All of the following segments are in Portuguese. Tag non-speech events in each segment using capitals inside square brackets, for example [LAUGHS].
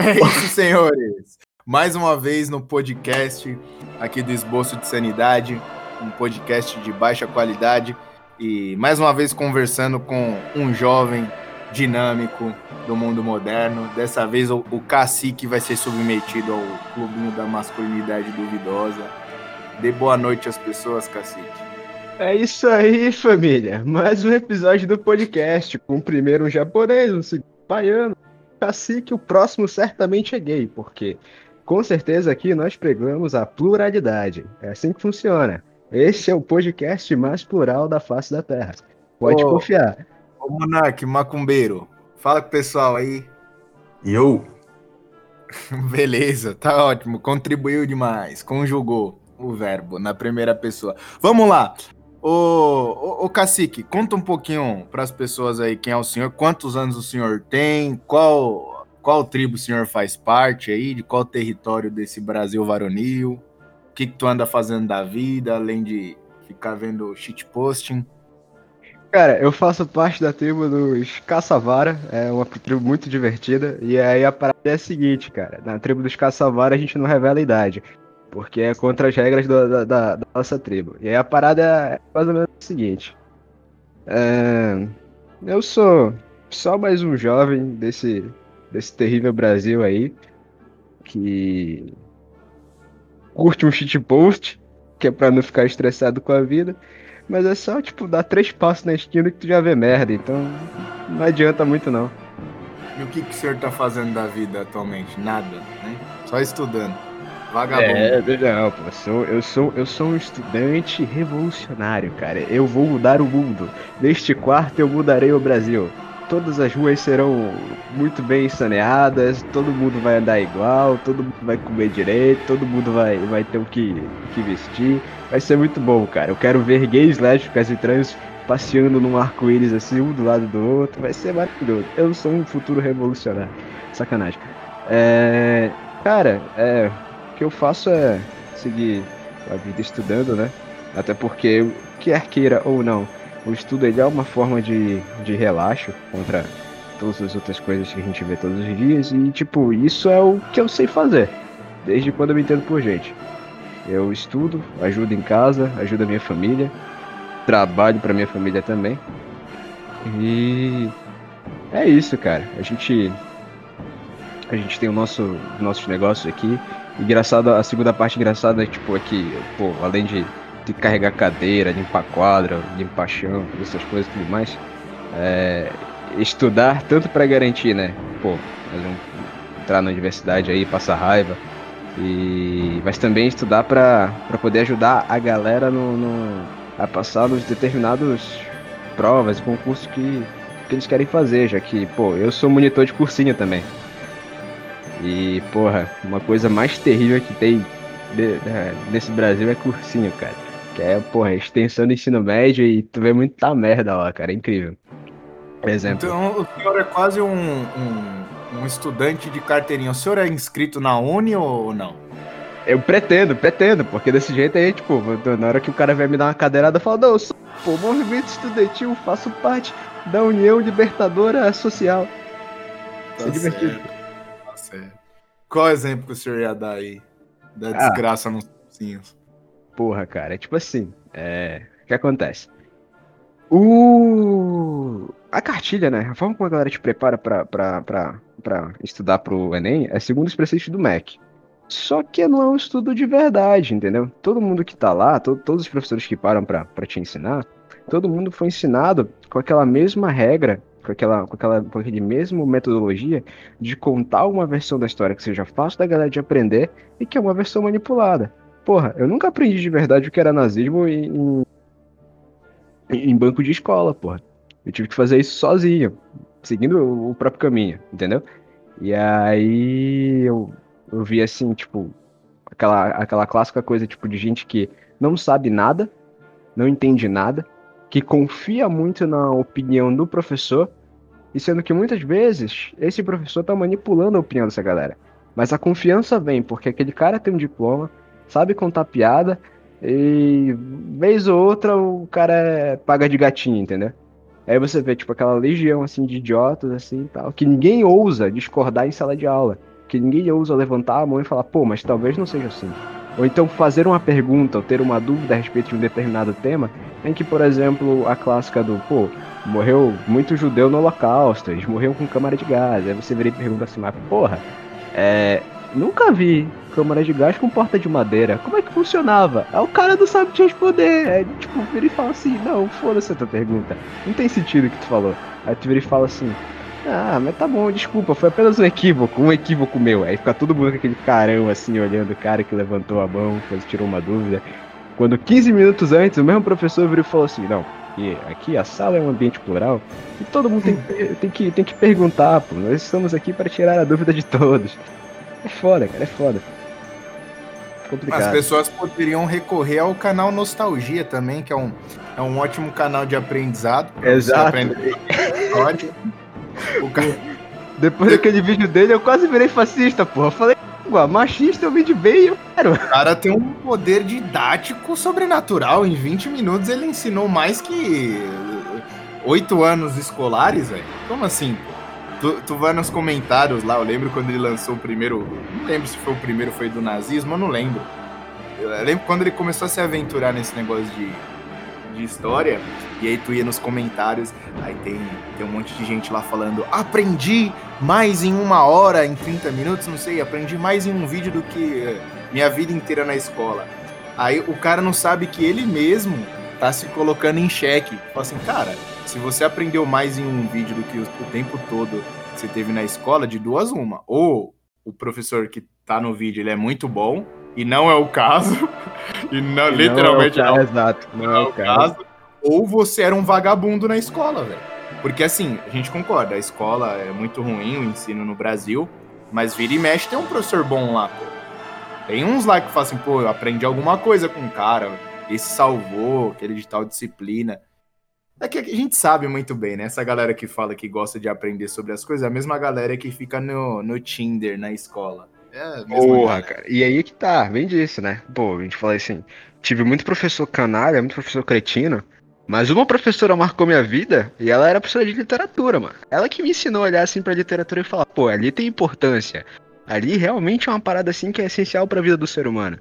[LAUGHS] É isso, senhores. Mais uma vez no podcast aqui do Esboço de Sanidade, um podcast de baixa qualidade e mais uma vez conversando com um jovem dinâmico do mundo moderno. Dessa vez o, o cacique vai ser submetido ao clubinho da masculinidade duvidosa. Dê boa noite às pessoas, cacique. É isso aí, família. Mais um episódio do podcast, com o primeiro um japonês, um segundo baiano, cacique, o próximo certamente é gay, porque com certeza aqui nós pregamos a pluralidade. É assim que funciona. Este é o podcast mais plural da face da Terra. Pode ô, confiar. Ô Monark, macumbeiro, fala com o pessoal aí. E eu? [LAUGHS] Beleza, tá ótimo. Contribuiu demais. Conjugou o verbo na primeira pessoa. Vamos lá. Ô, ô, ô Cacique, conta um pouquinho para as pessoas aí quem é o senhor, quantos anos o senhor tem, qual, qual tribo o senhor faz parte aí, de qual território desse Brasil varonil, o que, que tu anda fazendo da vida, além de ficar vendo shitposting. Cara, eu faço parte da tribo dos Caçavara, é uma tribo muito divertida, e aí a parada é a seguinte, cara, na tribo dos Caçavara a gente não revela a idade, porque é contra as regras do, da, da, da, nossa tribo. E aí a parada é mais ou menos o seguinte. É, eu sou só mais um jovem desse, desse terrível Brasil aí, que curte um shitpost, que é pra não ficar estressado com a vida. Mas é só, tipo, dar três passos na esquina que tu já vê merda, então não adianta muito não. E o que, que o senhor tá fazendo da vida atualmente? Nada, né? Só estudando. Vagabundo. É, não, pô, eu sou, eu, sou, eu sou um estudante revolucionário, cara. Eu vou mudar o mundo. Neste quarto eu mudarei o Brasil. Todas as ruas serão muito bem saneadas, todo mundo vai andar igual, todo mundo vai comer direito, todo mundo vai, vai ter o que, que vestir. Vai ser muito bom, cara. Eu quero ver gays, lésbicas e trans passeando num arco-íris assim, um do lado do outro. Vai ser maravilhoso. Eu sou um futuro revolucionário. Sacanagem. É. Cara, é que eu faço é seguir a vida estudando, né? Até porque, quer queira ou não, o estudo ele é uma forma de, de relaxo contra todas as outras coisas que a gente vê todos os dias. E, tipo, isso é o que eu sei fazer, desde quando eu me entendo por gente. Eu estudo, ajudo em casa, ajudo a minha família, trabalho para minha família também. E é isso, cara. A gente a gente tem o nosso nossos negócios aqui Engraçado, a segunda parte engraçada é tipo, é que, pô, além de, de carregar cadeira, limpar quadra, limpar chão, essas coisas e tudo mais, é, estudar tanto para garantir, né? Pô, entrar na universidade aí, passar raiva, e, mas também estudar para poder ajudar a galera no, no, a passar nos determinados provas concursos que, que eles querem fazer, já que, pô, eu sou monitor de cursinho também. E, porra, uma coisa mais terrível que tem nesse Brasil é cursinho, cara. Que é, porra, extensão do ensino médio e tu vê muita merda lá, cara. É incrível. Por exemplo. Então, o senhor é quase um, um, um estudante de carteirinha. O senhor é inscrito na Uni ou não? Eu pretendo, pretendo, porque desse jeito aí, tipo, na hora que o cara vai me dar uma cadeirada, eu falo, não, eu sou pô, movimento estudantil, faço parte da União Libertadora Social. Tá é divertido. Qual exemplo que o senhor ia dar aí? Da ah. desgraça ah, nos cursinhos? Porra, cara, é tipo assim. É... O que acontece? O... A cartilha, né? A forma como a galera te prepara pra, pra, pra, pra estudar pro Enem é segundo os preceitos do MEC. Só que não é um estudo de verdade, entendeu? Todo mundo que tá lá, to todos os professores que param pra, pra te ensinar, todo mundo foi ensinado com aquela mesma regra com aquela, com aquela com aquele mesmo metodologia de contar uma versão da história que seja fácil da galera de aprender e que é uma versão manipulada. Porra, eu nunca aprendi de verdade o que era nazismo em, em, banco de escola, porra. Eu tive que fazer isso sozinho, seguindo o, o próprio caminho, entendeu? E aí eu, eu vi assim, tipo, aquela, aquela clássica coisa, tipo, de gente que não sabe nada, não entende nada, que confia muito na opinião do professor, e sendo que muitas vezes esse professor está manipulando a opinião dessa galera. Mas a confiança vem porque aquele cara tem um diploma, sabe contar piada, e vez ou outra o cara é paga de gatinho, entendeu? Aí você vê, tipo, aquela legião, assim, de idiotas, assim, tal, que ninguém ousa discordar em sala de aula. Porque ninguém ousa levantar a mão e falar, pô, mas talvez não seja assim. Ou então fazer uma pergunta ou ter uma dúvida a respeito de um determinado tema, em que, por exemplo, a clássica do, pô, morreu muito judeu no holocausto, eles morreram com câmara de gás. Aí você vira e pergunta assim, mas porra, é, nunca vi câmara de gás com porta de madeira. Como é que funcionava? Aí o cara não sabe te responder. Aí, tipo, vira e fala assim, não, foda-se a tua pergunta. Não tem sentido o que tu falou. Aí tu vira e fala assim, ah, mas tá bom, desculpa, foi apenas um equívoco, um equívoco meu. Aí fica todo mundo com aquele carão assim, olhando o cara que levantou a mão, fez, tirou uma dúvida. Quando 15 minutos antes, o mesmo professor virou e falou assim, não, aqui, aqui a sala é um ambiente plural e todo mundo tem, [LAUGHS] tem, que, tem que perguntar, pô. Nós estamos aqui para tirar a dúvida de todos. É foda, cara, é foda. Complicado. As pessoas poderiam recorrer ao canal Nostalgia também, que é um, é um ótimo canal de aprendizado. Exato. [LAUGHS] o cara... Depois daquele vídeo dele, eu quase virei fascista, porra. Falei, machista eu de bem eu quero. O cara tem um poder didático sobrenatural. Em 20 minutos ele ensinou mais que oito anos escolares, velho. Como assim, Tu, tu vai nos comentários lá, eu lembro quando ele lançou o primeiro. Não lembro se foi o primeiro, foi do nazismo, eu não lembro. Eu lembro quando ele começou a se aventurar nesse negócio de, de história, e aí tu ia nos comentários, aí tem, tem um monte de gente lá falando: aprendi mais em uma hora, em 30 minutos, não sei, aprendi mais em um vídeo do que eh, minha vida inteira na escola. Aí o cara não sabe que ele mesmo tá se colocando em xeque. Fala assim, cara, se você aprendeu mais em um vídeo do que o, o tempo todo você teve na escola, de duas uma. Ou o professor que tá no vídeo ele é muito bom, e não é o caso, [LAUGHS] e não, e literalmente não é o caso, não, exato, não, não é, o caso. caso. Ou você era um vagabundo na escola, velho. Porque assim, a gente concorda, a escola é muito ruim, o ensino no Brasil, mas vira e mexe tem um professor bom lá, pô. Tem uns lá que falam assim, pô, eu aprendi alguma coisa com o cara, esse salvou, aquele de tal disciplina. É que a gente sabe muito bem, né? Essa galera que fala que gosta de aprender sobre as coisas é a mesma galera que fica no, no Tinder na escola. É Porra, cara. E aí que tá, vem disso, né? Pô, a gente fala assim, tive muito professor canalha, muito professor cretino, mas uma professora marcou minha vida e ela era professora de literatura, mano. Ela que me ensinou a olhar assim pra literatura e falar, pô, ali tem importância. Ali realmente é uma parada assim que é essencial pra vida do ser humano.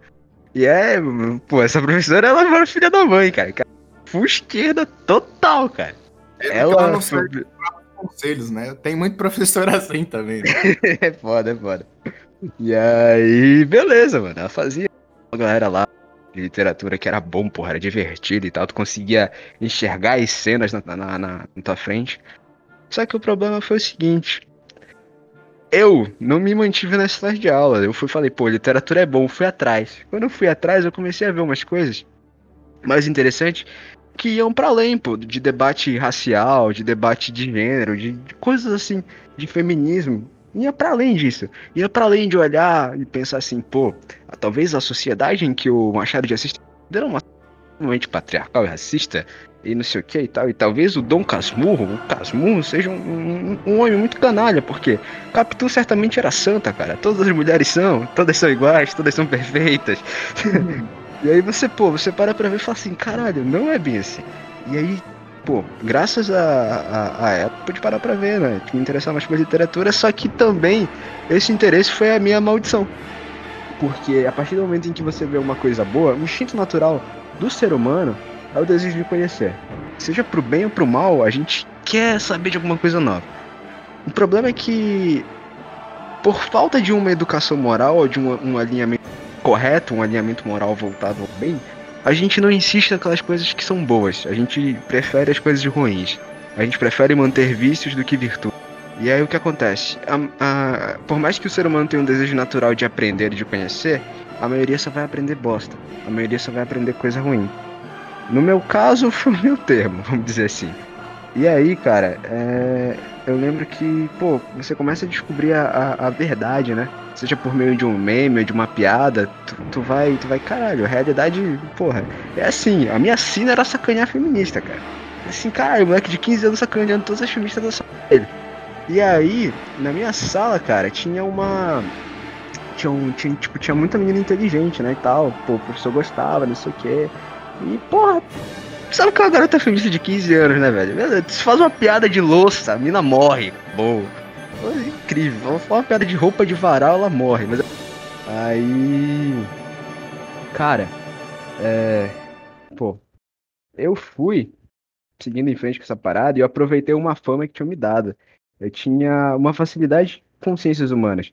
E é, pô, essa professora ela era filha da mãe, cara full esquerda total, cara. É ela, ela não serve conselhos, né? Tem muito professor [LAUGHS] assim também. Né? [LAUGHS] é foda, é foda. [LAUGHS] E aí, beleza, mano. Ela fazia a galera lá de literatura que era bom, porra, era divertido e tal. Tu conseguia enxergar as cenas na, na, na, na tua frente. Só que o problema foi o seguinte. Eu não me mantive nessa sala de aula. Eu fui falei, pô, literatura é bom, fui atrás. Quando eu fui atrás, eu comecei a ver umas coisas mais interessantes que iam para além, pô, de debate racial, de debate de gênero, de, de coisas assim, de feminismo. Ia para além disso. Ia para além de olhar e pensar assim, pô, talvez a sociedade em que o Machado de Assis era uma extremamente patriarcal e racista e não sei o que e tal. E talvez o Dom Casmurro, o Casmurro, seja um, um, um, homem muito canalha, porque Capitu certamente era santa, cara. Todas as mulheres são, todas são iguais, todas são perfeitas. [LAUGHS] E aí você, pô, você para pra ver e fala assim, caralho, não é bem assim. E aí, pô, graças a, a, a pude parar pra ver, né? Me interessar mais por literatura, só que também esse interesse foi a minha maldição. Porque a partir do momento em que você vê uma coisa boa, o instinto natural do ser humano é o desejo de conhecer. Seja pro bem ou pro mal, a gente quer saber de alguma coisa nova. O problema é que, por falta de uma educação moral ou de um, um alinhamento correto, um alinhamento moral voltado ao bem, a gente não insiste naquelas coisas que são boas. A gente prefere as coisas ruins. A gente prefere manter vícios do que virtude. E aí o que acontece? A, a, por mais que o ser humano tenha um desejo natural de aprender, de conhecer, a maioria só vai aprender bosta. A maioria só vai aprender coisa ruim. No meu caso, [LAUGHS] foi o meu termo, vamos dizer assim. E aí, cara, é, eu lembro que, pô, você começa a descobrir a, a, a, verdade, né? Seja por meio de um meme ou de uma piada, tu, tu, vai, tu vai, caralho, a realidade, porra, é assim, a minha sina era sacanear feminista, cara. Assim, caralho, moleque de 15 anos sacaneando todas as feministas da sala dele. E aí, na minha sala, cara, tinha uma. Tinha, um, tinha, tipo, tinha muita menina inteligente, né, e tal. Pô, o professor gostava, não sei o quê. E, porra, Sabe que é uma garota feminista de 15 anos, né, velho? Se faz uma piada de louça, a mina morre. Boa. É incrível. Fala uma piada de roupa de varal, ela morre. Mas... Aí. Cara, é. Pô, eu fui seguindo em frente com essa parada e eu aproveitei uma fama que tinha me dado. Eu tinha uma facilidade com ciências humanas.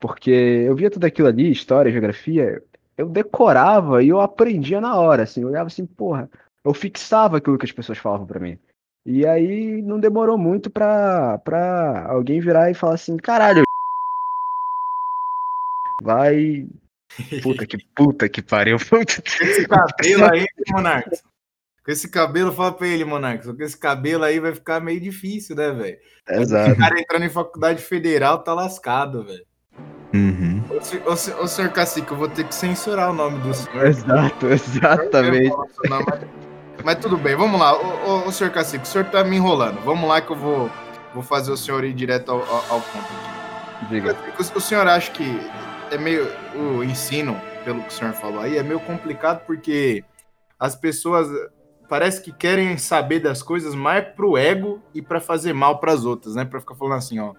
Porque eu via tudo aquilo ali, história, geografia, eu decorava e eu aprendia na hora, assim, eu olhava assim, porra, eu fixava aquilo que as pessoas falavam para mim. E aí não demorou muito pra, pra alguém virar e falar assim, caralho, vai. Puta que puta que pariu. [LAUGHS] Esse cabelo aí, Monarcos. Com esse cabelo, fala pra ele, Monarcos. Com esse cabelo aí vai ficar meio difícil, né, velho? Exato. O cara entrando em faculdade federal tá lascado, velho. Uhum. Ô, ô, ô, senhor Cacique, eu vou ter que censurar o nome do senhor. Exato, exatamente. Mas, tudo bem, vamos lá. Ô, ô, ô, senhor Cacique, o senhor tá me enrolando. Vamos lá que eu vou, vou fazer o senhor ir direto ao, ao, ao ponto aqui. Diga. O, o senhor acha que é meio. O ensino, pelo que o senhor falou aí, é meio complicado porque as pessoas parece que querem saber das coisas mais pro ego e para fazer mal para as outras, né? Para ficar falando assim, ó,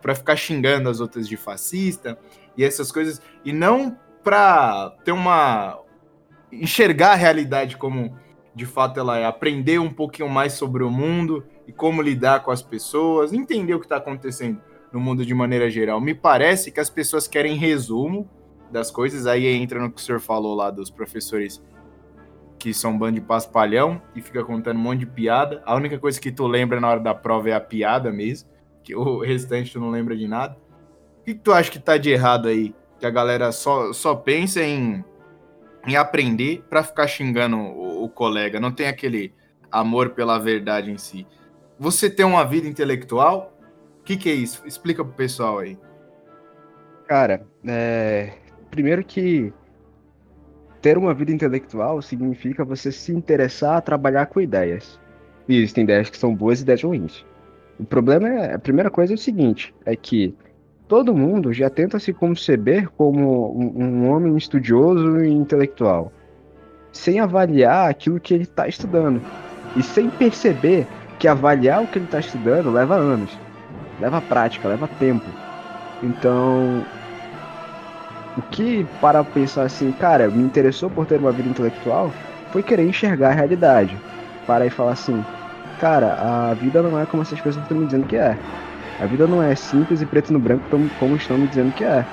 para ficar xingando as outras de fascista e essas coisas e não para ter uma enxergar a realidade como de fato ela é, aprender um pouquinho mais sobre o mundo e como lidar com as pessoas, entender o que está acontecendo no mundo de maneira geral. Me parece que as pessoas querem resumo das coisas, aí entra no que o senhor falou lá dos professores que são um bando de paspalhão e fica contando um monte de piada. A única coisa que tu lembra na hora da prova é a piada mesmo, que o restante tu não lembra de nada. O que, tu acha que tá de errado aí? Que a galera só, só pensa em, em aprender para ficar xingando o, o colega, não tem aquele amor pela verdade em si. Você tem uma vida intelectual? O que, que é isso? Explica pro pessoal aí. Cara, é... primeiro que ter uma vida intelectual significa você se interessar a trabalhar com ideias. E existem ideias que são boas e ideias ruins. O problema é, a primeira coisa é o seguinte, é que todo mundo já tenta se conceber como um, um homem estudioso e intelectual, sem avaliar aquilo que ele está estudando. E sem perceber que avaliar o que ele está estudando leva anos, leva prática, leva tempo. Então, o que, para pensar assim, cara, me interessou por ter uma vida intelectual, foi querer enxergar a realidade. Para e falar assim, cara, a vida não é como essas pessoas estão me dizendo que é. A vida não é simples e preto no branco como estão me dizendo que é.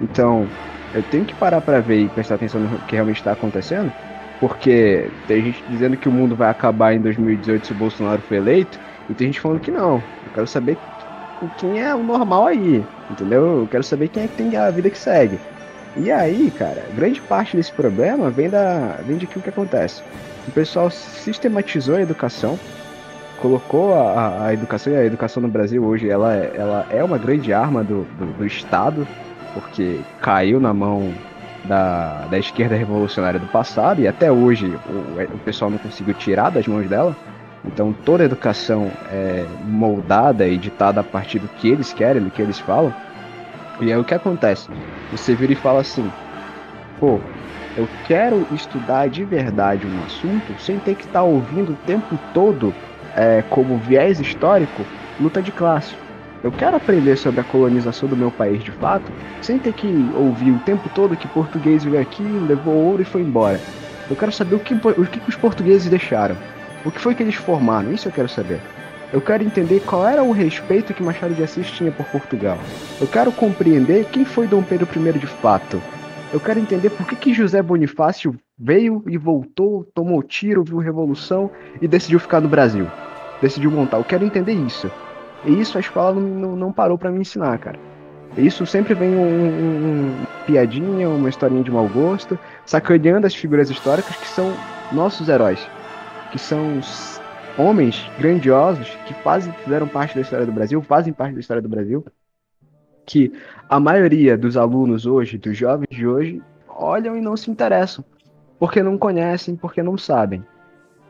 Então, eu tenho que parar para ver e prestar atenção no que realmente está acontecendo, porque tem gente dizendo que o mundo vai acabar em 2018 se o Bolsonaro for eleito, e tem gente falando que não. Eu quero saber quem é o normal aí, entendeu? Eu quero saber quem é que tem a vida que segue. E aí, cara, grande parte desse problema vem da vem de que o que acontece. O pessoal sistematizou a educação, colocou a, a educação e a educação no Brasil hoje ela, é, ela é uma grande arma do, do, do Estado, porque caiu na mão da, da esquerda revolucionária do passado e até hoje o, o pessoal não conseguiu tirar das mãos dela. Então toda a educação é moldada e ditada a partir do que eles querem, do que eles falam. E aí o que acontece? Você vira e fala assim, pô, eu quero estudar de verdade um assunto sem ter que estar tá ouvindo o tempo todo é, como viés histórico luta de classe. Eu quero aprender sobre a colonização do meu país de fato, sem ter que ouvir o tempo todo que português veio aqui, levou ouro e foi embora. Eu quero saber o que, o que os portugueses deixaram. O que foi que eles formaram? Isso eu quero saber. Eu quero entender qual era o respeito que Machado de Assis tinha por Portugal. Eu quero compreender quem foi Dom Pedro I de fato. Eu quero entender por que, que José Bonifácio veio e voltou, tomou tiro, viu revolução e decidiu ficar no Brasil. Decidiu montar. Eu quero entender isso. E isso a escola não, não, não parou para me ensinar, cara. Isso sempre vem um, um, um, piadinha, uma historinha de mau gosto, sacaneando as figuras históricas que são nossos heróis que são homens grandiosos que fazem, fizeram parte da história do Brasil, fazem parte da história do Brasil, que a maioria dos alunos hoje, dos jovens de hoje, olham e não se interessam, porque não conhecem, porque não sabem.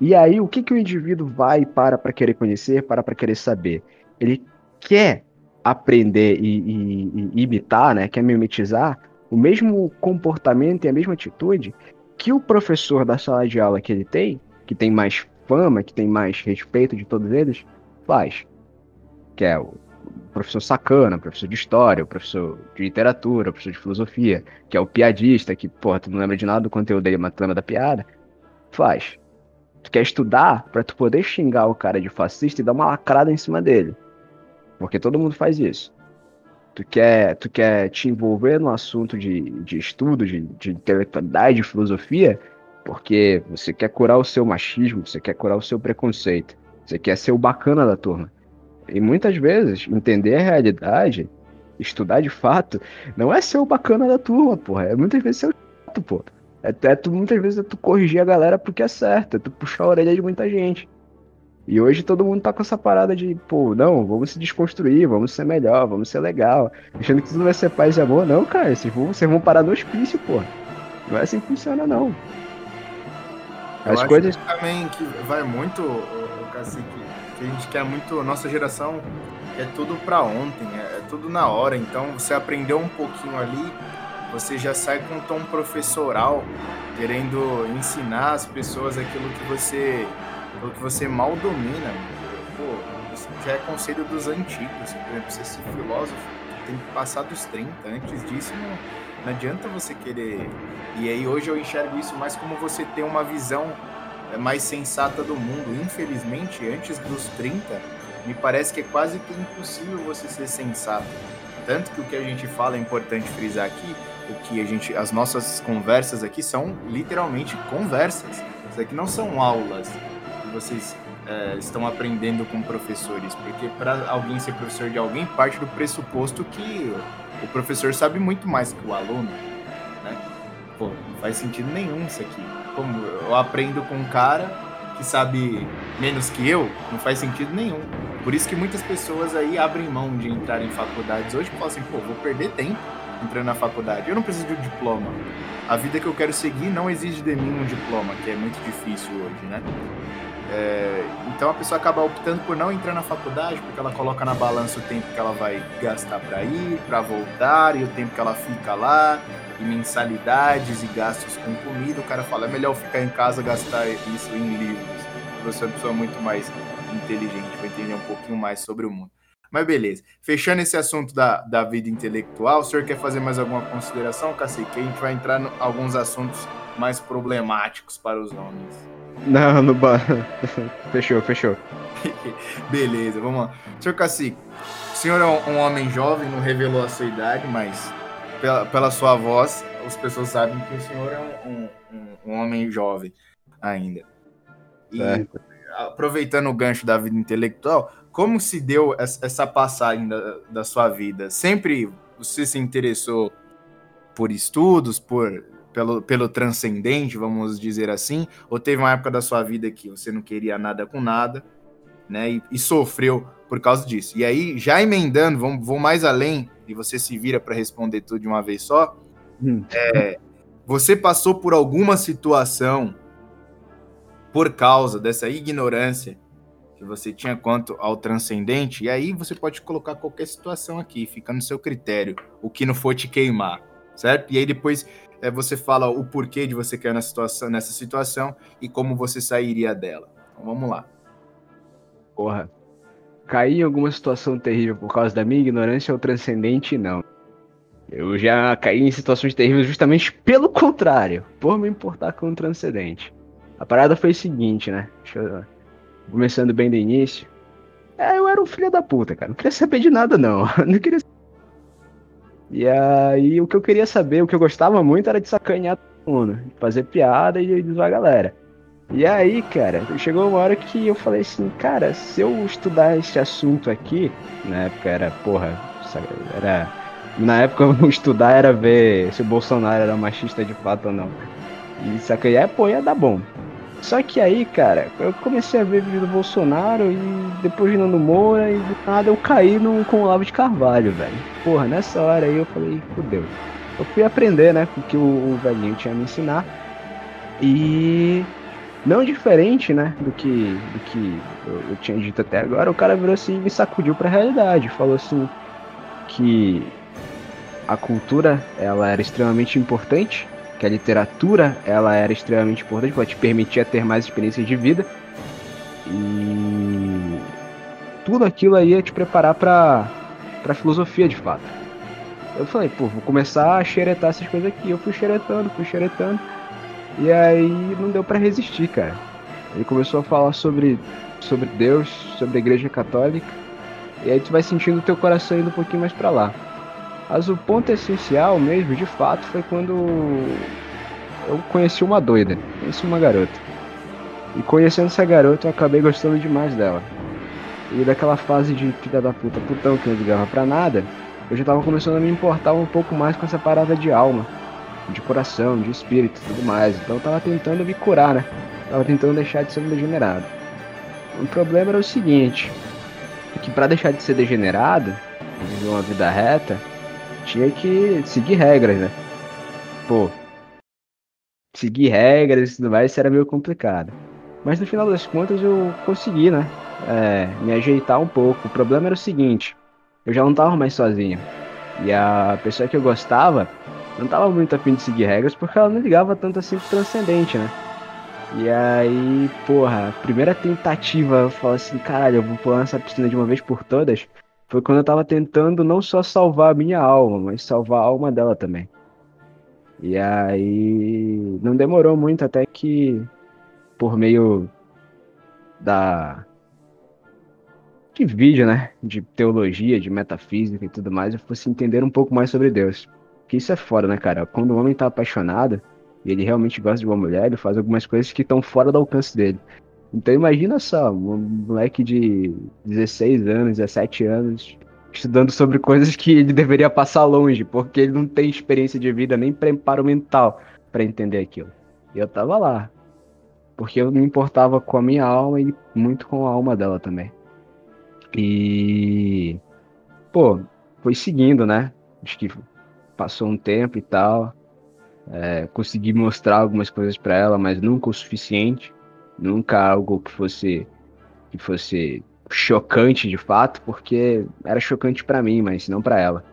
E aí, o que, que o indivíduo vai para para querer conhecer, para para querer saber? Ele quer aprender e, e, e imitar, né? quer mimetizar o mesmo comportamento e a mesma atitude que o professor da sala de aula que ele tem que tem mais fama, que tem mais respeito de todos eles, faz. Que é o, professor sacana, professor de história, professor de literatura, professor de filosofia, que é o piadista, que, porra, tu não lembra de nada do conteúdo dele, mas tu lembra da piada. Faz. Tu quer estudar para tu poder xingar o cara de fascista e dar uma lacrada em cima dele. Porque todo mundo faz isso. Tu quer, tu quer te envolver no assunto de, de estudo, de, de intelectualidade, de filosofia, porque você quer curar o seu machismo, você quer curar o seu preconceito, você quer ser o bacana da turma. E muitas vezes, entender a realidade, estudar de fato, não é ser o bacana da turma, porra. É muitas vezes ser o chato, pô. É, é tu, muitas vezes é tu corrigir a galera porque é certo, é tu puxar a orelha de muita gente. E hoje todo mundo tá com essa parada de, pô, não, vamos se desconstruir, vamos ser melhor, vamos ser legal. Achando que tudo vai ser paz e amor. Não, cara, vocês vão, vocês vão parar no hospício, pô. Não é assim que funciona, não. As coisas. Que também que vai muito, o, o cacique, que a gente quer muito, nossa geração é tudo pra ontem, é, é tudo na hora. Então você aprendeu um pouquinho ali, você já sai com um tom professoral, querendo ensinar as pessoas aquilo que você, aquilo que você mal domina. Pô, isso já é conselho dos antigos. Por exemplo, você ser filósofo, tem que passar dos 30. Antes disso, não, não adianta você querer. E aí hoje eu enxergo isso mais como você ter uma visão é, mais sensata do mundo. Infelizmente, antes dos 30, me parece que é quase que impossível você ser sensato. Tanto que o que a gente fala é importante frisar aqui, o que a gente, as nossas conversas aqui são literalmente conversas. Isso aqui não são aulas que vocês é, estão aprendendo com professores, porque para alguém ser professor de alguém parte do pressuposto que o professor sabe muito mais que o aluno, né? Pô, não faz sentido nenhum isso aqui. Como eu aprendo com um cara que sabe menos que eu, não faz sentido nenhum. Por isso que muitas pessoas aí abrem mão de entrar em faculdades hoje e falam assim, pô, vou perder tempo entrando na faculdade. Eu não preciso de um diploma. A vida que eu quero seguir não exige de mim um diploma, que é muito difícil hoje, né? É, então a pessoa acaba optando por não entrar na faculdade porque ela coloca na balança o tempo que ela vai gastar para ir, para voltar e o tempo que ela fica lá, e mensalidades e gastos com comida. O cara fala: é melhor ficar em casa gastar isso em livros. Você é uma pessoa muito mais inteligente, vai entender um pouquinho mais sobre o mundo. Mas beleza. Fechando esse assunto da, da vida intelectual, o senhor quer fazer mais alguma consideração, Cacique? A gente vai entrar em alguns assuntos mais problemáticos para os homens. Não, no bar. [LAUGHS] fechou, fechou. [LAUGHS] Beleza, vamos lá. Senhor Cacique, o senhor é um, um, homem jovem, não revelou a sua idade, mas pela, pela sua voz, as pessoas sabem que o senhor é um, um, um homem jovem ainda. E certo. aproveitando o gancho da vida intelectual, como se deu essa passagem da, da sua vida? Sempre você se interessou por estudos, por pelo, pelo transcendente, vamos dizer assim, ou teve uma época da sua vida que você não queria nada com nada, né, e, e sofreu por causa disso. E aí, já emendando, vamos, vou mais além, e você se vira para responder tudo de uma vez só, hum. é, você passou por alguma situação por causa dessa ignorância que você tinha quanto ao transcendente, e aí você pode colocar qualquer situação aqui, fica no seu critério, o que não for te queimar, certo? E aí depois é, você fala o porquê de você cair nessa situação, nessa situação e como você sairia dela. Então vamos lá. Porra. Cair em alguma situação terrível por causa da minha ignorância ou transcendente, não. Eu já caí em situações terríveis justamente pelo contrário, por me importar com o transcendente. A parada foi o seguinte, né? Eu... Começando bem do início. É, eu era um filho da puta, cara. Não queria saber de nada, não. [LAUGHS] Não queria e aí o que eu queria saber, o que eu gostava muito era de sacanear todo mundo, fazer piada e zoar a galera. E aí, cara, chegou uma hora que eu falei assim, cara, se eu estudar esse assunto aqui, na época era, porra, era. Na época eu [LAUGHS] estudar era ver se o Bolsonaro era machista de fato ou não. E sacanear, pô, ia dar bom. Só que aí, cara, eu comecei a ver vídeo do Bolsonaro e depois de Nando Moura e do nada eu caí no, com o Lavo de Carvalho, velho. Porra, nessa hora aí eu falei, fudeu. Eu fui aprender, né, o que o, o velhinho tinha me ensinar. E não diferente, né, do que, do que eu, eu, tinha dito até agora, o cara virou assim e me sacudiu pra realidade. Falou assim que a cultura, ela era extremamente importante que a literatura ela era extremamente importante, porque ela te permitia ter mais experiências de vida. E tudo aquilo aí ia te preparar para pra filosofia de fato. Eu falei, pô, vou começar a xeretar essas coisas aqui. Eu fui xeretando, fui xeretando. E aí não deu para resistir, cara. Ele começou a falar sobre, sobre Deus, sobre a Igreja Católica. E aí tu vai sentindo o teu coração indo um pouquinho mais para lá. Mas o ponto essencial mesmo, de fato, foi quando eu conheci uma doida. Conheci uma garota. E conhecendo essa garota, eu acabei gostando demais dela. E daquela fase de filha da puta, putão que não ligava pra nada, eu já tava começando a me importar um pouco mais com essa parada de alma, de coração, de espírito e tudo mais. Então eu tava tentando me curar, né? Tava tentando deixar de ser um degenerado. O problema era o seguinte, que para deixar de ser degenerado, viver uma vida reta, tinha que seguir regras, né? Pô, seguir regras e tudo mais, isso era meio complicado. Mas no final das contas eu consegui, né? É, me ajeitar um pouco. O problema era o seguinte: eu já não tava mais sozinho. E a pessoa que eu gostava não tava muito afim de seguir regras porque ela não ligava tanto assim pro transcendente, né? E aí, porra, primeira tentativa, eu falo assim, caralho, eu vou pular nessa piscina de uma vez por todas, foi quando eu tava tentando não só salvar a minha alma, mas salvar a alma dela também. E aí, não demorou muito até que, por meio da de vídeo, né? De teologia, de metafísica e tudo mais, eu fosse entender um pouco mais sobre Deus. Que isso é foda, né, cara? Quando o homem tá apaixonado e ele realmente gosta de uma mulher, ele faz algumas coisas que estão fora do alcance dele. Então imagina só, um moleque de 16 anos, 17 anos, estudando sobre coisas que ele deveria passar longe, porque ele não tem experiência de vida nem preparo mental para entender aquilo. E eu tava lá, porque eu me importava com a minha alma e muito com a alma dela também. E. Pô, foi seguindo, né? Acho que passou um tempo e tal. É, consegui mostrar algumas coisas para ela, mas nunca o suficiente. Nunca algo que fosse que fosse chocante de fato, porque era chocante para mim, mas não para ela.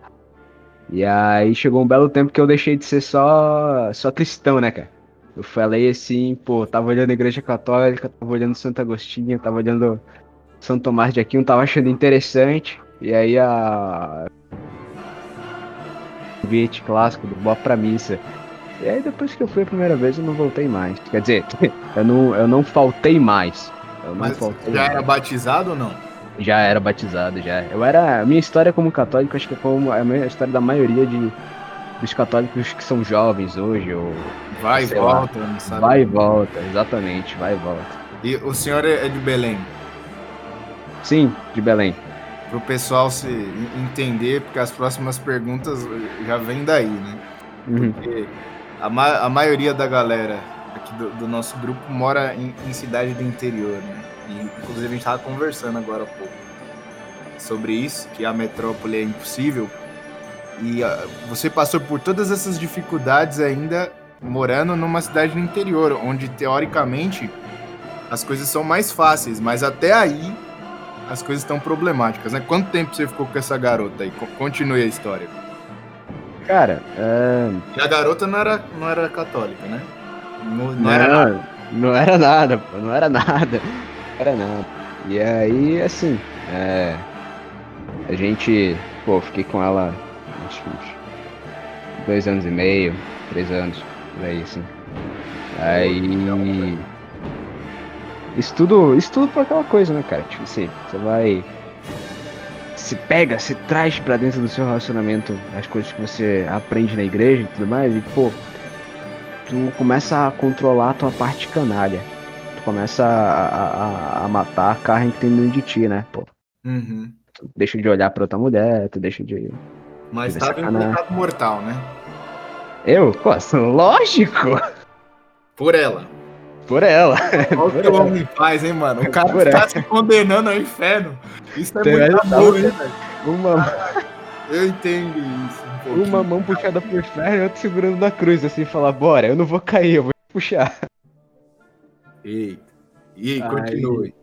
E aí chegou um belo tempo que eu deixei de ser só só cristão, né, cara? Eu falei assim, pô, tava olhando a igreja católica, tava olhando Santo Agostinho, tava olhando são Tomás de Aquino tava achando interessante. E aí a. O beat clássico do Bob pra missa. E aí depois que eu fui a primeira vez eu não voltei mais. Quer dizer, [LAUGHS] eu não, eu não faltei mais. Eu não Mas faltei já mais. era batizado ou não? Já era batizado, já. Eu era. A minha história como católico, acho que foi a mesma história da maioria de, dos católicos que são jovens hoje, ou Vai e Sei lá. volta, não sabe? vai e volta, exatamente, vai e volta. E o senhor é é de Belém. Sim, de Belém. Pro pessoal se en- entender, porque as próximas perguntas já vêm daí, né? Uhum. Porque a, ma- a maioria da galera aqui do, do nosso grupo mora em, em cidade do interior, né? E, inclusive a gente tava conversando agora há pouco sobre isso, que a metrópole é impossível. E ah, você passou por todas essas dificuldades ainda morando numa cidade no interior, onde teoricamente as coisas são mais fáceis, mas até aí as coisas estão problemáticas, né? Quanto tempo você ficou com essa garota aí? Co- Continue a história. Cara, é, E a garota não era, não era católica, né? Não, não era nada. Não, não era nada, pô, não era nada. Não era nada. E aí, assim, é, a gente, pô, fiquei com ela acho que uns dois anos e meio, três anos, por aí, assim. Aí. Isso tudo, isso tudo por aquela coisa, né, cara? Tipo assim, você vai. Se pega, se traz pra dentro do seu relacionamento as coisas que você aprende na igreja e tudo mais, e pô, tu começa a controlar a tua parte canalha. Tu começa a, a, a matar a carne que tem dentro de ti, né? Pô, Uhum. tu deixa de olhar pra outra mulher, tu deixa de. Mas Deve tava em sacanagem. pecado mortal, né? Eu? Pô, lógico! Por ela. Por ela. Olha o que o homem faz, hein, mano? O cara Por tá ela. se condenando ao inferno. Isso é Tem muito amor, hein, velho? Uma, Eu entendo isso um uma mão puxada pro ferro e outra segurando na cruz, assim, falar, bora, eu não vou cair, eu vou puxar. Eita. E aí, Ai. continue.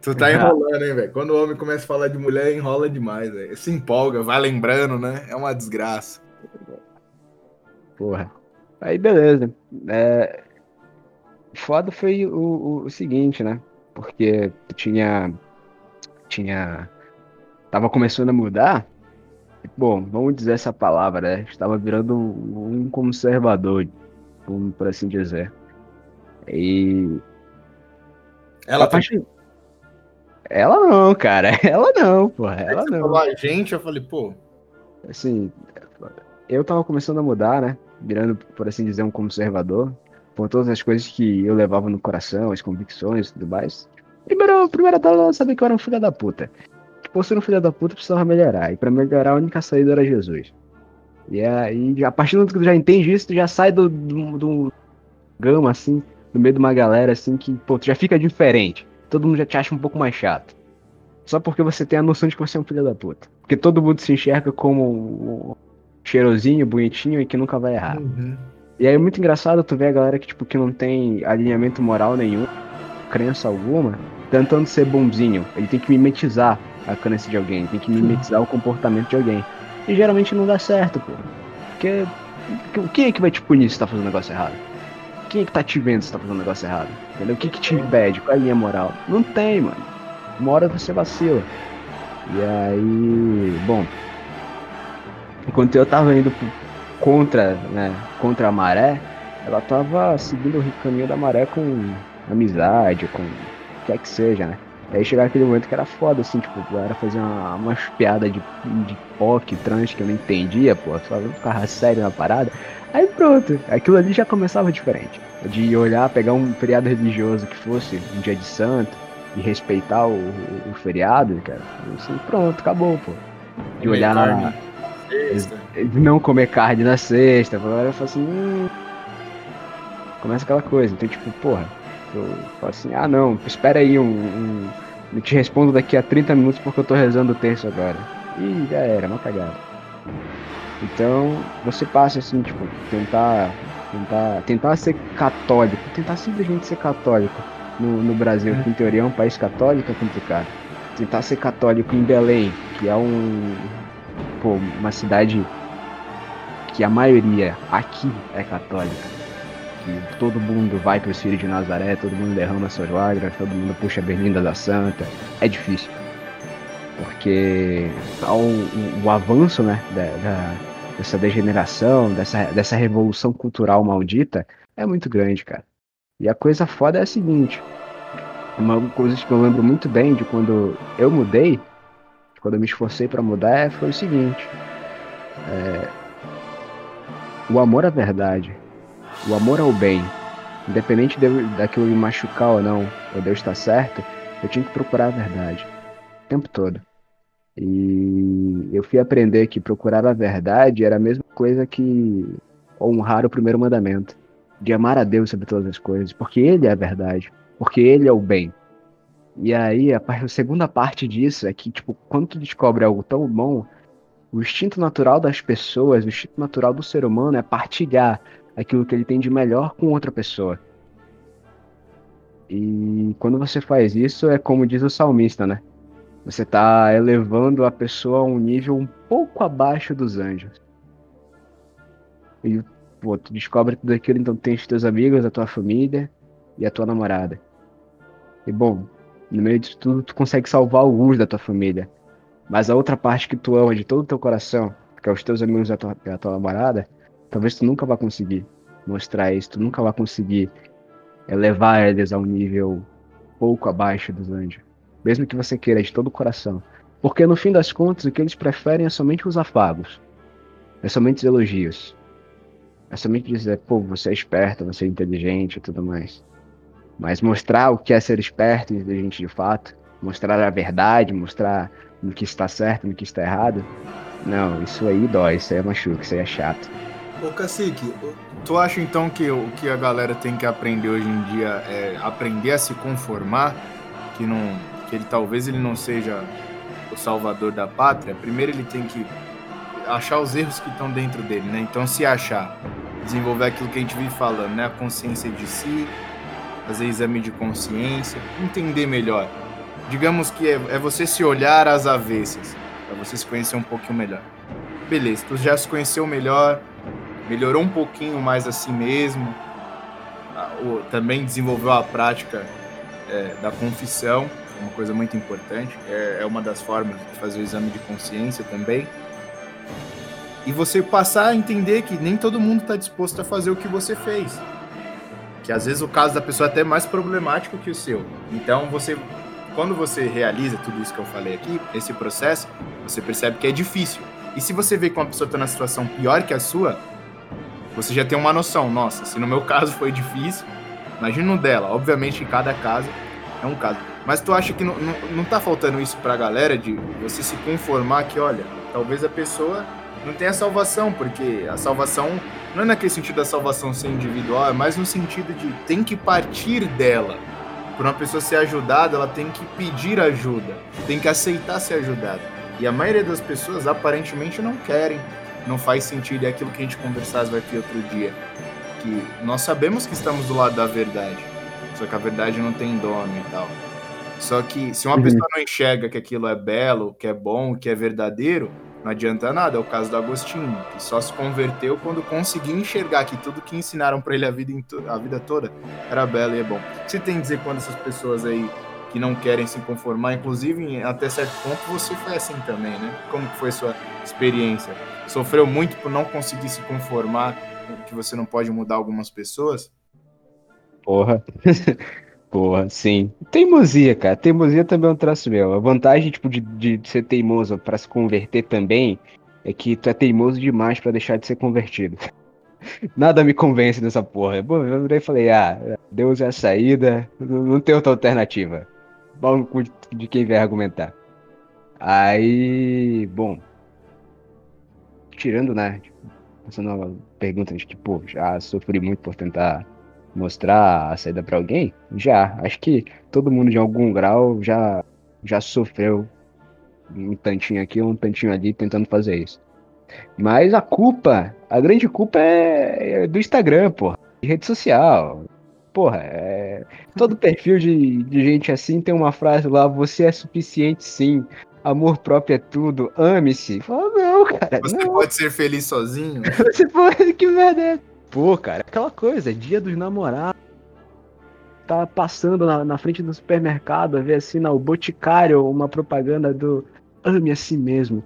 Tu tá Ah. enrolando, hein, velho? Quando o homem começa a falar de mulher, enrola demais, velho. Se empolga, vai lembrando, né? É uma desgraça. Porra. Aí beleza. É... Foda foi o, o, o seguinte, né? Porque tinha. Tinha. Tava começando a mudar. bom, vamos dizer essa palavra, né? Estava virando um conservador, por assim dizer. E. Ela tá... Ela não, cara. [LAUGHS] Ela não, pô. Ela não. Falou a gente, eu falei, pô. Assim, eu tava começando a mudar, né? Virando, por assim dizer, um conservador. Com todas as coisas que eu levava no coração, as convicções e tudo mais. Primeiro, primeira dela, ela sabia que eu era um filho da puta. Que por ser um filho da puta, precisava melhorar. E pra melhorar, a única saída era Jesus. E aí, a partir do momento que tu já entende isso, tu já sai do, do, do gama, assim, no meio de uma galera, assim, que, pô, tu já fica diferente. Todo mundo já te acha um pouco mais chato. Só porque você tem a noção de que você é um filho da puta. Porque todo mundo se enxerga como um cheirosinho, bonitinho e que nunca vai errar. Uhum. E aí é muito engraçado tu ver a galera que, tipo, que não tem alinhamento moral nenhum, crença alguma, tentando ser bonzinho. Ele tem que mimetizar a crença de alguém, tem que mimetizar o comportamento de alguém. E geralmente não dá certo, pô. Porque quem é que vai te punir se tá fazendo um negócio errado? Quem é que tá te vendo se tá fazendo um negócio errado? Entendeu? O que que te impede? Qual é a linha moral? Não tem, mano. Uma hora você vacila. E aí, bom. Enquanto eu tava indo contra, né, contra a maré, ela tava seguindo o caminho da maré com amizade, com o que é que seja, né? Aí chegava aquele momento que era foda, assim, tipo, era fazer uma, umas piadas de, de POC, trans que eu não entendia, pô, só ficava sério na parada. Aí pronto, aquilo ali já começava diferente. De olhar, pegar um feriado religioso que fosse um dia de santo e respeitar o, o, o feriado, cara. Assim, pronto, acabou, pô. De olhar na. De não comer carne na sexta. Eu falo assim. Hum... Começa aquela coisa. Então, tipo, porra. Eu falo assim, ah não, espera aí um, um. Eu te respondo daqui a 30 minutos porque eu tô rezando o terço agora. Ih, já era, uma cagada. Então, você passa assim, tipo, tentar, tentar, tentar ser católico, tentar simplesmente ser católico no, no Brasil, que em teoria é um país católico, é complicado. Tentar ser católico em Belém, que é um, pô, uma cidade que a maioria aqui é católica. Que todo mundo vai para os filhos de Nazaré, todo mundo derrama suas lágrimas, todo mundo puxa a berlinda da santa. É difícil porque o, o avanço né, da, da, dessa degeneração, dessa, dessa revolução cultural maldita, é muito grande, cara. E a coisa foda é a seguinte: uma coisa que eu lembro muito bem de quando eu mudei, quando eu me esforcei para mudar, foi o seguinte: é, o amor à verdade, o amor ao bem, independente de, daquilo me machucar ou não, ou Deus estar certo, eu tinha que procurar a verdade o tempo todo. E eu fui aprender que procurar a verdade era a mesma coisa que honrar o primeiro mandamento, de amar a Deus sobre todas as coisas, porque Ele é a verdade, porque Ele é o bem. E aí, a, a segunda parte disso é que, tipo, quando tu descobre algo tão bom, o instinto natural das pessoas, o instinto natural do ser humano é partilhar aquilo que ele tem de melhor com outra pessoa. E quando você faz isso, é como diz o salmista, né? Você está elevando a pessoa a um nível um pouco abaixo dos anjos. E pô, tu descobre tudo aquilo, então tem os teus amigos, a tua família e a tua namorada. E bom, no meio disso tudo, tu consegue salvar alguns da tua família. Mas a outra parte que tu ama de todo o teu coração, que é os teus amigos e a tua, a tua namorada, talvez tu nunca vá conseguir mostrar isso, tu nunca vá conseguir elevar eles a um nível pouco abaixo dos anjos mesmo que você queira de todo o coração. Porque no fim das contas, o que eles preferem é somente os afagos, é somente os elogios, é somente dizer, pô, você é esperto, você é inteligente e tudo mais. Mas mostrar o que é ser esperto e inteligente de fato, mostrar a verdade, mostrar no que está certo, no que está errado, não, isso aí dói, isso aí é machuca, isso aí é chato. Ô Cacique, tu acha então que o que a galera tem que aprender hoje em dia é aprender a se conformar, que não que ele talvez ele não seja o salvador da pátria, primeiro ele tem que achar os erros que estão dentro dele, né? Então se achar, desenvolver aquilo que a gente vive falando, né? A consciência de si, fazer exame de consciência, entender melhor. Digamos que é, é você se olhar às avessas, para você se conhecer um pouquinho melhor. Beleza, tu já se conheceu melhor, melhorou um pouquinho mais a si mesmo, também desenvolveu a prática é, da confissão, uma coisa muito importante. É, é uma das formas de fazer o exame de consciência também. e você passar a entender que nem todo mundo está disposto a fazer o que você fez. Que às vezes o caso da pessoa é até mais problemático que o seu. Então você, quando você realiza tudo isso que eu falei aqui, esse processo, você percebe que é difícil. E se você vê que uma pessoa está na situação pior que a sua, você já tem uma noção. Nossa, se no meu caso foi difícil, imagina no dela. Obviamente, cada caso é um caso. Mas tu acha que não, não, não tá faltando isso pra galera de você se conformar que, olha, talvez a pessoa não tenha salvação, porque a salvação não é naquele sentido da salvação ser individual, é mais no sentido de tem que partir dela. Para uma pessoa ser ajudada, ela tem que pedir ajuda, tem que aceitar ser ajudada. E a maioria das pessoas aparentemente não querem, não faz sentido. É aquilo que a gente conversava aqui outro dia, que nós sabemos que estamos do lado da verdade, só que a verdade não tem dono e tal. Só que se uma uhum. pessoa não enxerga que aquilo é belo, que é bom, que é verdadeiro, não adianta nada. É o caso do Agostinho, que só se converteu quando conseguiu enxergar que tudo que ensinaram para ele a vida, a vida toda era belo e é bom. O que você tem a dizer quando essas pessoas aí que não querem se conformar, inclusive até certo ponto você foi assim também, né? Como foi sua experiência? Sofreu muito por não conseguir se conformar, que você não pode mudar algumas pessoas? Porra. [LAUGHS] Porra, sim. Teimosia, cara. Teimosia também é um traço meu. A vantagem, tipo, de, de ser teimoso para se converter também é que tu é teimoso demais para deixar de ser convertido. [LAUGHS] Nada me convence dessa porra. Bom, eu virei e falei, ah, Deus é a saída, não tem outra alternativa. Bom de quem vier argumentar. Aí, bom. Tirando, né? Passando uma pergunta de que, pô, já sofri muito por tentar mostrar a saída para alguém? Já. Acho que todo mundo de algum grau já, já sofreu um tantinho aqui, um tantinho ali tentando fazer isso. Mas a culpa, a grande culpa é, é do Instagram, porra. De rede social. Porra, é... todo perfil de, de gente assim tem uma frase lá: você é suficiente sim. Amor próprio é tudo, ame-se. Fala, não, cara. Você não. pode ser feliz sozinho? [LAUGHS] você pode, que merda é Pô, cara, aquela coisa, dia dos namorados. Tá passando na, na frente do supermercado, ver assim na o Boticário uma propaganda do Ame a si mesmo.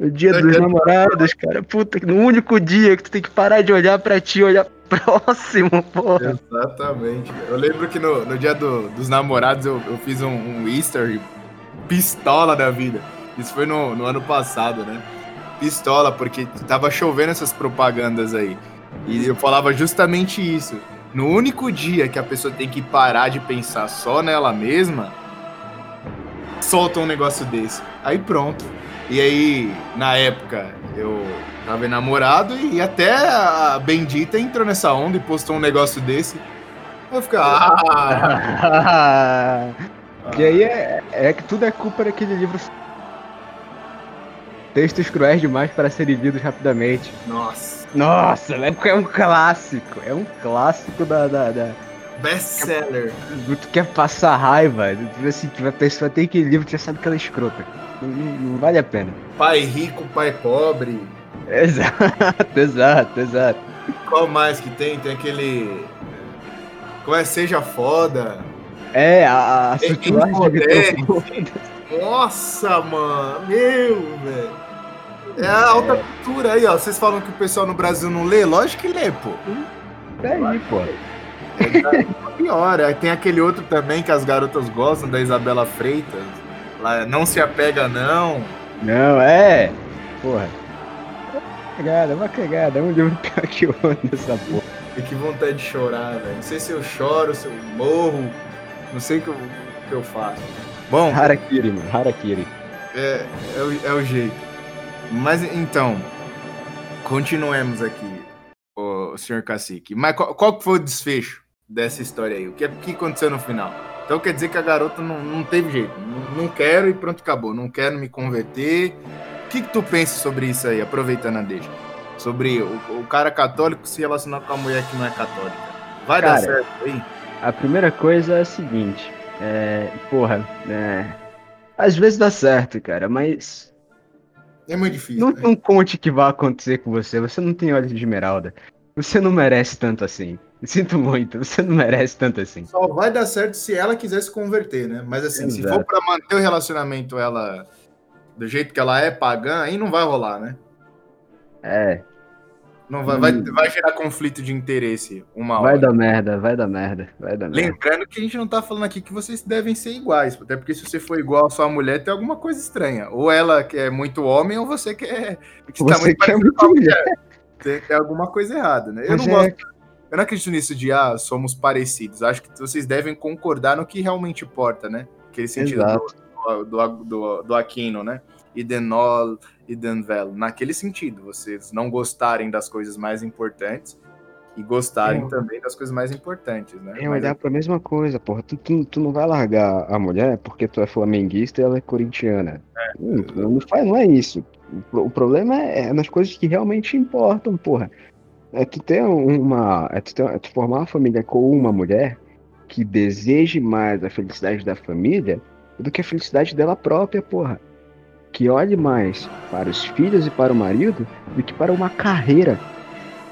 O dia dos namorados, cara. Puta, no único dia que tu tem que parar de olhar pra ti, olhar [LAUGHS] próximo, porra. Exatamente. Eu lembro que no, no dia do, dos namorados eu, eu fiz um, um Easter pistola da vida. Isso foi no, no ano passado, né? Pistola, porque tava chovendo essas propagandas aí. E eu falava justamente isso. No único dia que a pessoa tem que parar de pensar só nela mesma, solta um negócio desse. Aí pronto. E aí, na época, eu tava enamorado e até a Bendita entrou nessa onda e postou um negócio desse. Eu ficava. Ah! [LAUGHS] e aí é, é que tudo é culpa daquele livro Textos cruéis demais para serem lidos rapidamente. Nossa. Nossa, é um clássico. É um clássico da. da, da... Best seller. Tu quer passar raiva. Assim, a pessoa tem aquele livro que já sabe que ela é escrota. Não, não, vale a pena. Pai rico, pai pobre. Exato, exato, exato. Qual mais que tem? Tem aquele. Como é? Seja foda. É, a, a Nossa, mano. Meu, velho. É a alta cultura aí, ó. Vocês falam que o pessoal no Brasil não lê? Lógico que lê, pô. É aí, pô. É, pior, aí tem aquele outro também que as garotas gostam, da Isabela Freitas. Lá, não se apega, não. Não, é. Porra. Uma cagada, uma cagada. É um livro pior que o outro nessa porra. E que vontade de chorar, velho. Não sei se eu choro, se eu morro. Não sei o que eu, que eu faço. Bom. Harakiri, mano. Harakiri. É, é, o, é o jeito. Mas então, continuemos aqui, o senhor Cacique. Mas qual, qual foi o desfecho dessa história aí? O que, que aconteceu no final? Então quer dizer que a garota não, não teve jeito. Não, não quero e pronto, acabou. Não quero me converter. O que, que tu pensa sobre isso aí, aproveitando a deixa? Sobre o, o cara católico se relacionar com a mulher que não é católica. Vai cara, dar certo aí? A primeira coisa é a seguinte. É, porra, é, às vezes dá certo, cara, mas é muito difícil. Não, né? não conte que vai acontecer com você. Você não tem olhos de esmeralda. Você não merece tanto assim. Sinto muito, você não merece tanto assim. Só vai dar certo se ela quiser se converter, né? Mas assim, Exato. se for para manter o relacionamento ela do jeito que ela é, pagã, aí não vai rolar, né? É. Não vai, vai, vai gerar conflito de interesse uma Vai hora. dar merda, vai dar merda, vai dar merda. Lembrando que a gente não tá falando aqui que vocês devem ser iguais, até porque se você for igual à sua mulher, tem alguma coisa estranha. Ou ela que é muito homem, ou você que é. Que tá Você muito quer parecido muito com a mulher. Tem, tem alguma coisa errada, né? Eu Mas não é- gosto. Eu não acredito nisso de ah, somos parecidos. Acho que vocês devem concordar no que realmente importa, né? Aquele sentido Exato. do, do, do, do Aquino, né? Idenol, Idenvel. Naquele sentido, vocês não gostarem das coisas mais importantes e gostarem É. também das coisas mais importantes, né? É Mas olhar pra mesma coisa, porra. Tu, tu, tu não vai largar a mulher porque tu é flamenguista e ela é corintiana. Hum, não, faz, não é isso. O problema é, é nas coisas que realmente importam, porra. É tu ter uma. É tu, ter, é tu formar uma família com uma mulher que deseje mais a felicidade da família do que a felicidade dela própria, porra. Que olhe mais para os filhos e para o marido do que para uma carreira,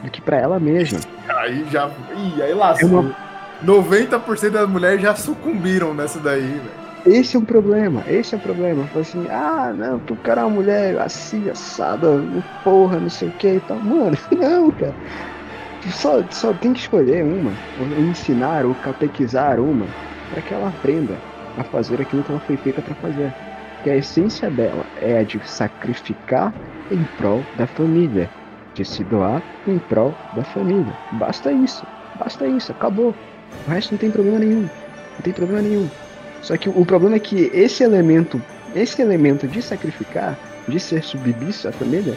do que para ela mesma. Aí já. Ih, aí lascou. É uma- 90% das mulheres já sucumbiram nessa daí, velho. Esse é um problema, esse é o problema. Fala assim, ah, não, tu quer uma mulher assim, assada, porra, não sei o que e tal. Mano, [LAUGHS] não, cara. Tu só, só tem que escolher uma, ou ensinar ou catequizar uma, para que ela aprenda a fazer aquilo que ela foi feita para fazer. Que a essência dela é a de sacrificar em prol da família, de se doar em prol da família. Basta isso, basta isso, acabou. O resto não tem problema nenhum, não tem problema nenhum. Só que o problema é que esse elemento, esse elemento de sacrificar, de ser submisso à família,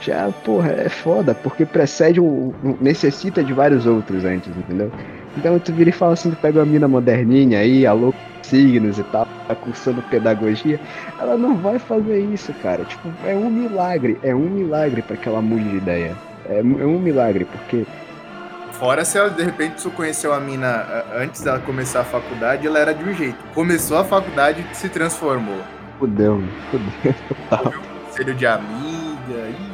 já, porra, é foda, porque precede o. necessita de vários outros antes, entendeu? Então tu vira e fala assim, tu pega uma mina moderninha aí, alô signos e tal, tá cursando pedagogia, ela não vai fazer isso, cara. Tipo, é um milagre, é um milagre para que ela mude de ideia. É, é um milagre, porque Fora se ela, de repente, tu conheceu a mina antes dela começar a faculdade, ela era de um jeito. Começou a faculdade e se transformou. fudeu, fudeu total. Conselho de amiga, ih,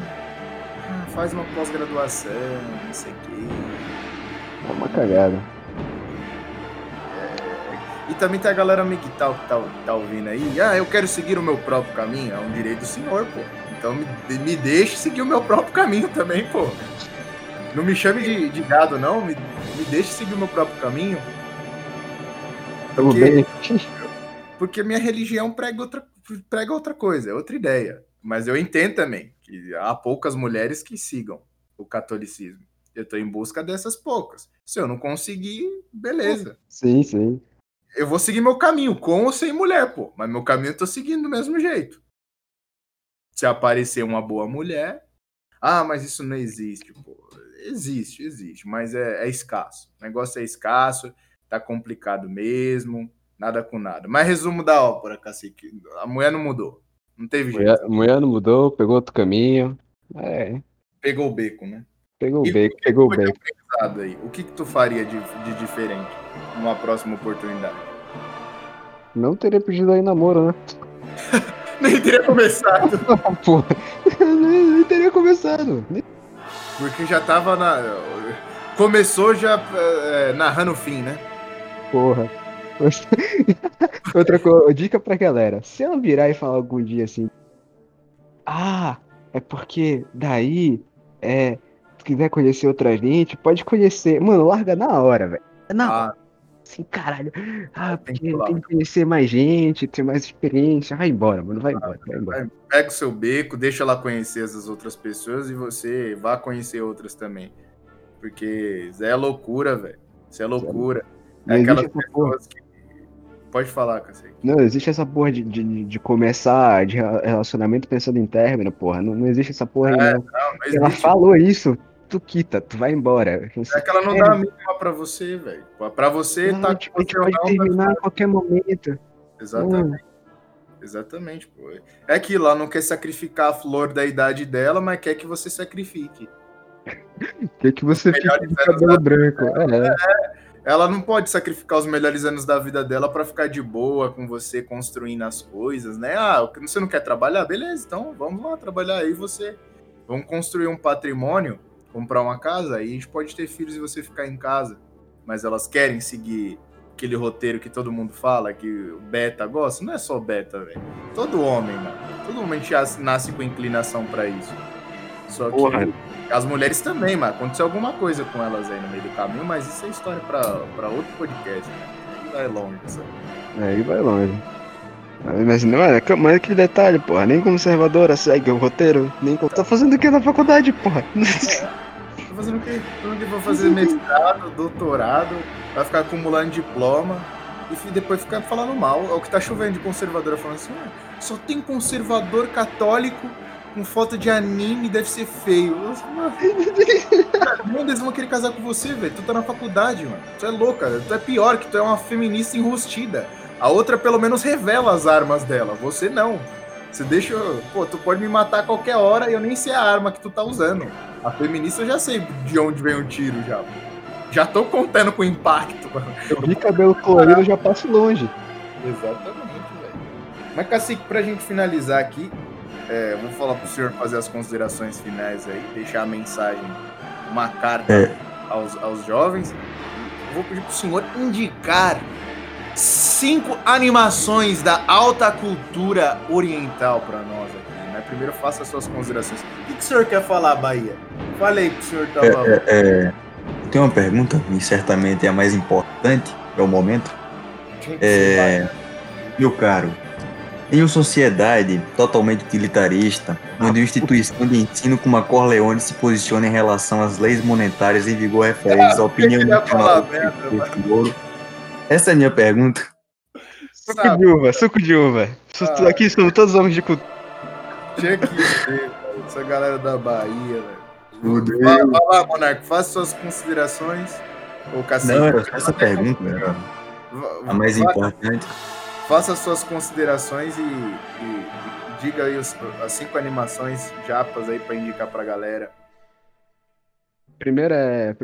ah, faz uma pós-graduação, não sei o quê. É uma cagada. E também tem a galera meio que tá, tá, tá ouvindo aí. Ah, eu quero seguir o meu próprio caminho. É um direito do senhor, pô. Então me, me deixe seguir o meu próprio caminho também, pô. Não me chame de, de gado, não. Me, me deixe seguir o meu próprio caminho. Tamo Porque- bem. Porque minha religião prega outra, prega outra coisa, é outra ideia. Mas eu entendo também que há poucas mulheres que sigam o catolicismo. Eu tô em busca dessas poucas. Se eu não conseguir, beleza. Sim, sim. Eu vou seguir meu caminho, com ou sem mulher, pô. Mas meu caminho eu tô seguindo do mesmo jeito. Se aparecer uma boa mulher. Ah, mas isso não existe, pô. Existe, existe, mas é, é escasso. O negócio é escasso, tá complicado mesmo, nada com nada. Mas resumo da ópera, cacique. A mulher não mudou. Não teve jeito. Mulher, mulher não mudou, pegou outro caminho. É, Pegou o beco, né? Pegou E que pegou pensado aí? O que, que tu faria de, de diferente numa próxima oportunidade? Não teria pedido aí namoro, né? [LAUGHS] Nem teria começado. [LAUGHS] Porra, nem, nem teria começado. Porque já tava na. Começou já é, narrando o fim, né? Porra. [LAUGHS] Outra coisa, dica pra galera. Se ela virar e falar algum dia assim. Ah, é porque daí, é. Se quiser conhecer outra gente, pode conhecer. Mano, larga na hora, velho. É Na hora. Ah, Assim, caralho. Ah, Tem que tem que conhecer mais gente, ter mais experiência. Vai embora, mano. Vai embora, vai embora. pega o seu beco, deixa ela conhecer essas outras pessoas e você vá conhecer outras também. Porque isso é loucura, velho. Isso é loucura. Não É aquelas pessoas que. Pode falar, cacete. Não, existe essa porra de, de, de começar de relacionamento pensando em término, porra. Não, não existe essa porra aí, É, não. Não, Ela falou isso, tu quita, tu vai embora. É que ela não dá a mínima pra você, velho. Pra você Não, tá tipo, com a gente você pode terminar a qualquer momento. Exatamente. Exatamente, pô. É que ela não quer sacrificar a flor da idade dela, mas quer que você sacrifique. [LAUGHS] Quer que você fique anos cabelo da branco. É, Ela não pode sacrificar os melhores anos da vida dela pra ficar de boa com você construindo as coisas, né? Ah, você não quer trabalhar? Beleza, então vamos lá trabalhar aí você. Vamos construir um patrimônio, comprar uma casa, aí a gente pode ter filhos e você ficar em casa. Mas elas querem seguir aquele roteiro que todo mundo fala, que o beta gosta. Não é só beta, velho. Todo homem, mano. Todo homem nasce com inclinação pra isso. Só que Porra. as mulheres também, mas aconteceu alguma coisa com elas aí no meio do caminho, mas isso é história para outro podcast, né? Aí vai longe, sabe? É, aí vai longe. Mas não é, mas aquele detalhe, porra, nem conservadora segue o roteiro, nem tá fazendo o que na faculdade, porra? É, tá fazendo o quê? Onde vou fazer mestrado, doutorado, vai ficar acumulando diploma e depois ficar falando mal. É o que tá chovendo de conservadora falando assim, ah, só tem conservador católico com foto de anime, deve ser feio. Mano, eles vão querer casar com você, velho. Tu tá na faculdade, mano. Tu é louca, tu é pior, que tu é uma feminista enrustida. A outra pelo menos revela as armas dela. Você não. Você deixa. Pô, tu pode me matar a qualquer hora e eu nem sei a arma que tu tá usando. A feminista eu já sei de onde vem o tiro já. Já tô contando com o impacto. Eu vi cabelo colorido, eu já passo longe. Exatamente, velho. Mas, Cacique, pra gente finalizar aqui, é, vou falar pro senhor fazer as considerações finais aí, deixar a mensagem, uma carta é. aos, aos jovens. Vou pedir pro senhor indicar cinco animações da alta cultura oriental para nós aqui. Né? Primeiro, faça suas considerações. O que, o senhor quer falar, Bahia? Falei que o senhor estava. É, é, é, tem uma pergunta, e certamente é a mais importante para o momento. É, meu caro, em uma sociedade totalmente utilitarista, onde a instituição de ensino como a Corleone se posiciona em relação às leis monetárias em vigor referentes à [LAUGHS] opinião nacional do ouro, essa é a minha pergunta. Suco de uva, suco de uva. Ah. Aqui somos todos homens de cultura. Tinha que ser, essa galera da Bahia, velho. Vai, vai lá, Monarco, faça suas considerações. Ou Não, essa pergunta era a mais importante. Faça suas considerações e, e, e diga aí os, as cinco animações japas aí para indicar pra galera. Primeiro é.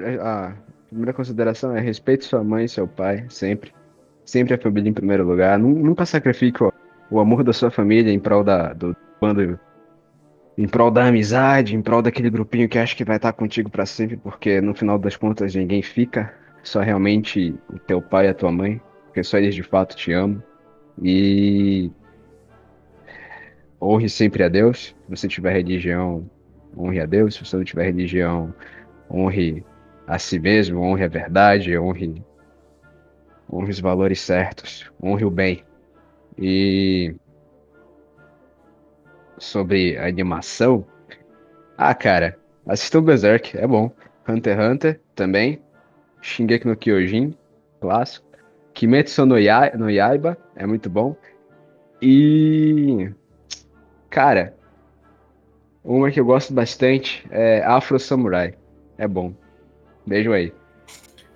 Ah, primeira consideração é respeite sua mãe e seu pai, sempre. Sempre a família em primeiro lugar. Nunca sacrifique o, o amor da sua família em prol da, do bando. Em prol da amizade, em prol daquele grupinho que acha que vai estar contigo para sempre, porque no final das contas ninguém fica, só realmente o teu pai e a tua mãe, porque só eles de fato te amam. E honre sempre a Deus. Se você tiver religião, honre a Deus. Se você não tiver religião, honre a si mesmo, honre a verdade, honre, honre os valores certos, honre o bem. E sobre animação, ah, cara, assistam Berserk, é bom. Hunter x Hunter também. Shingeki no Kyojin, clássico. Kimetsu no, ya no Yaiba, é muito bom. E. Cara, uma que eu gosto bastante é Afro Samurai. É bom. Beijo aí.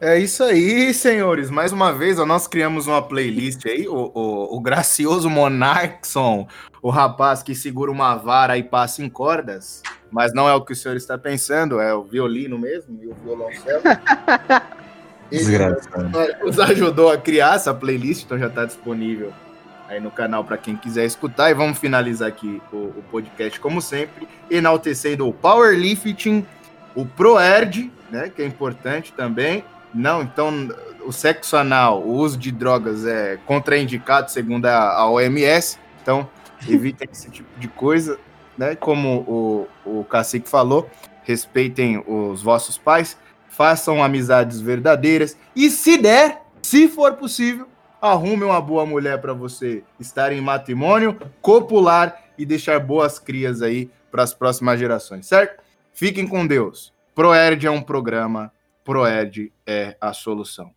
É isso aí, senhores. Mais uma vez, ó, nós criamos uma playlist aí. O, o, o gracioso Monarkson, o rapaz que segura uma vara e passa em cordas, mas não é o que o senhor está pensando, é o violino mesmo e o violoncelo. [LAUGHS] Desgraçado. Nos ajudou a criar essa playlist, então já está disponível aí no canal para quem quiser escutar. E vamos finalizar aqui o, o podcast, como sempre, enaltecendo o Powerlifting, o ProErd, né, que é importante também. Não, então o sexo anal, o uso de drogas é contraindicado segundo a, a OMS, então evitem esse tipo de coisa, né? Como o, o Cacique falou, respeitem os vossos pais, façam amizades verdadeiras e se der, se for possível, arrume uma boa mulher para você estar em matrimônio, copular e deixar boas crias aí para as próximas gerações, certo? Fiquem com Deus. ProErd é um programa, ProErd é a solução.